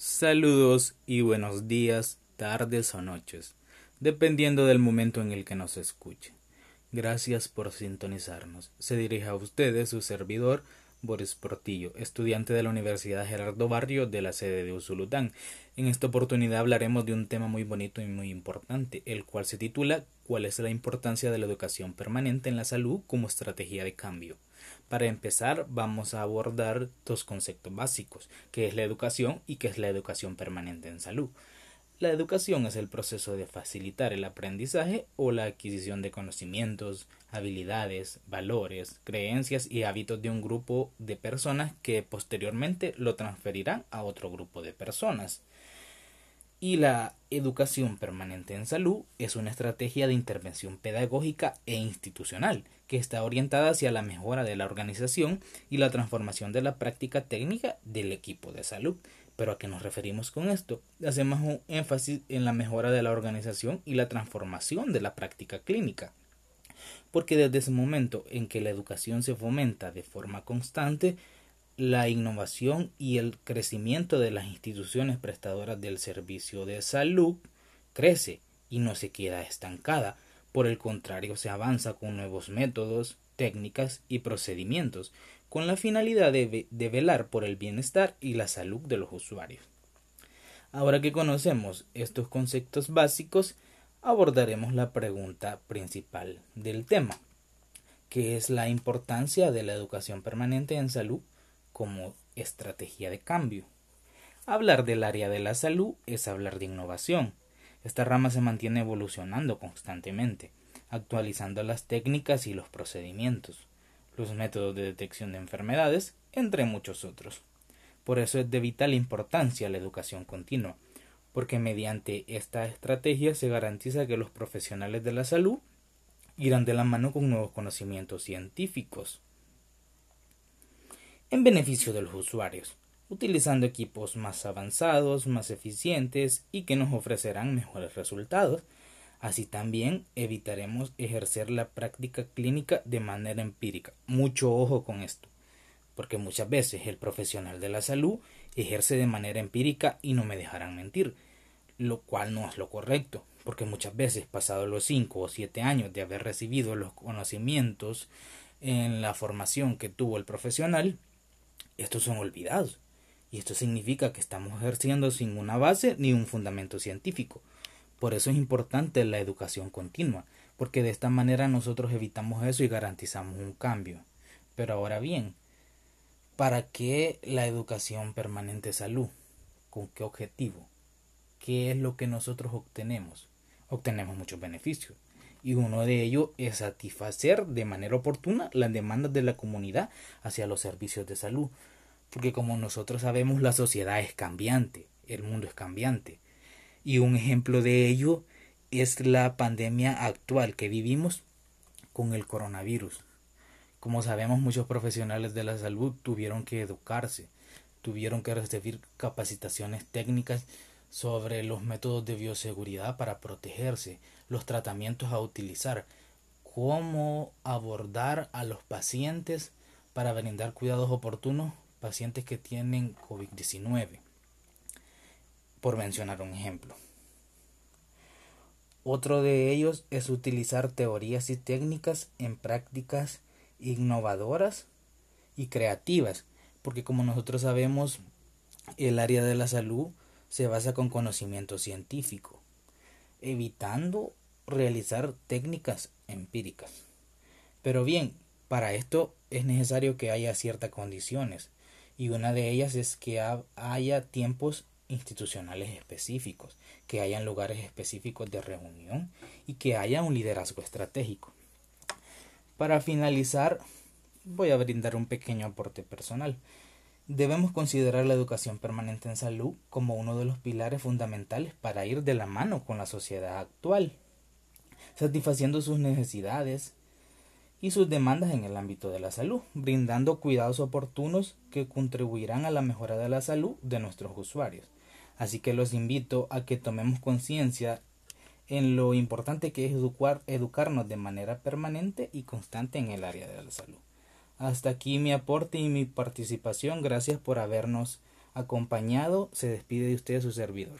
Saludos y buenos días, tardes o noches, dependiendo del momento en el que nos escuche. Gracias por sintonizarnos. Se dirige a ustedes su servidor Boris Portillo, estudiante de la Universidad Gerardo Barrio de la sede de Usulután. En esta oportunidad hablaremos de un tema muy bonito y muy importante, el cual se titula ¿Cuál es la importancia de la educación permanente en la salud como estrategia de cambio? Para empezar, vamos a abordar dos conceptos básicos, que es la educación y qué es la educación permanente en salud. La educación es el proceso de facilitar el aprendizaje o la adquisición de conocimientos, habilidades, valores, creencias y hábitos de un grupo de personas que posteriormente lo transferirán a otro grupo de personas. Y la educación permanente en salud es una estrategia de intervención pedagógica e institucional que está orientada hacia la mejora de la organización y la transformación de la práctica técnica del equipo de salud, ¿Pero a qué nos referimos con esto? Hacemos un énfasis en la mejora de la organización y la transformación de la práctica clínica. Porque desde ese momento en que la educación se fomenta de forma constante, la innovación y el crecimiento de las instituciones prestadoras del servicio de salud crece y no se queda estancada. Por el contrario, se avanza con nuevos métodos, técnicas y procedimientos con la finalidad de, velar por el bienestar y la salud de los usuarios. Ahora que conocemos estos conceptos básicos, abordaremos la pregunta principal del tema, que es la importancia de la educación permanente en salud como estrategia de cambio. Hablar del área de la salud es hablar de innovación. Esta rama se mantiene evolucionando constantemente, actualizando las técnicas y los procedimientos los métodos de detección de enfermedades, entre muchos otros. Por eso es de vital importancia la educación continua, porque mediante esta estrategia se garantiza que los profesionales de la salud irán de la mano con nuevos conocimientos científicos en beneficio de los usuarios, utilizando equipos más avanzados, más eficientes y que nos ofrecerán mejores resultados Así también evitaremos ejercer la práctica clínica de manera empírica. Mucho ojo con esto, porque muchas veces el profesional de la salud ejerce de manera empírica y no me dejarán mentir, lo cual no es lo correcto, porque muchas veces pasados los 5 o 7 años de haber recibido los conocimientos en la formación que tuvo el profesional, estos son olvidados. Y esto significa que estamos ejerciendo sin una base ni un fundamento científico. Por eso es importante la educación continua, porque de esta manera nosotros evitamos eso y garantizamos un cambio. Pero ahora bien, ¿para qué la educación permanente salud? ¿Con qué objetivo? ¿Qué es lo que nosotros obtenemos? Obtenemos muchos beneficios y uno de ellos es satisfacer de manera oportuna las demandas de la comunidad hacia los servicios de salud. Porque como nosotros sabemos, la sociedad es cambiante, el mundo es cambiante. Y un ejemplo de ello es la pandemia actual que vivimos con el coronavirus. Como sabemos, muchos profesionales de la salud tuvieron que educarse, tuvieron que recibir capacitaciones técnicas sobre los métodos de bioseguridad para protegerse, los tratamientos a utilizar, cómo abordar a los pacientes para brindar cuidados oportunos, pacientes que tienen COVID-19 por mencionar un ejemplo. Otro de ellos es utilizar teorías y técnicas en prácticas innovadoras y creativas, porque como nosotros sabemos, el área de la salud se basa con conocimiento científico, evitando realizar técnicas empíricas. Pero bien, para esto es necesario que haya ciertas condiciones, y una de ellas es que haya tiempos institucionales específicos, que hayan lugares específicos de reunión y que haya un liderazgo estratégico. Para finalizar, voy a brindar un pequeño aporte personal. Debemos considerar la educación permanente en salud como uno de los pilares fundamentales para ir de la mano con la sociedad actual, satisfaciendo sus necesidades y sus demandas en el ámbito de la salud, brindando cuidados oportunos que contribuirán a la mejora de la salud de nuestros usuarios. Así que los invito a que tomemos conciencia en lo importante que es educar, educarnos de manera permanente y constante en el área de la salud. Hasta aquí mi aporte y mi participación. Gracias por habernos acompañado se despide de usted su servidor.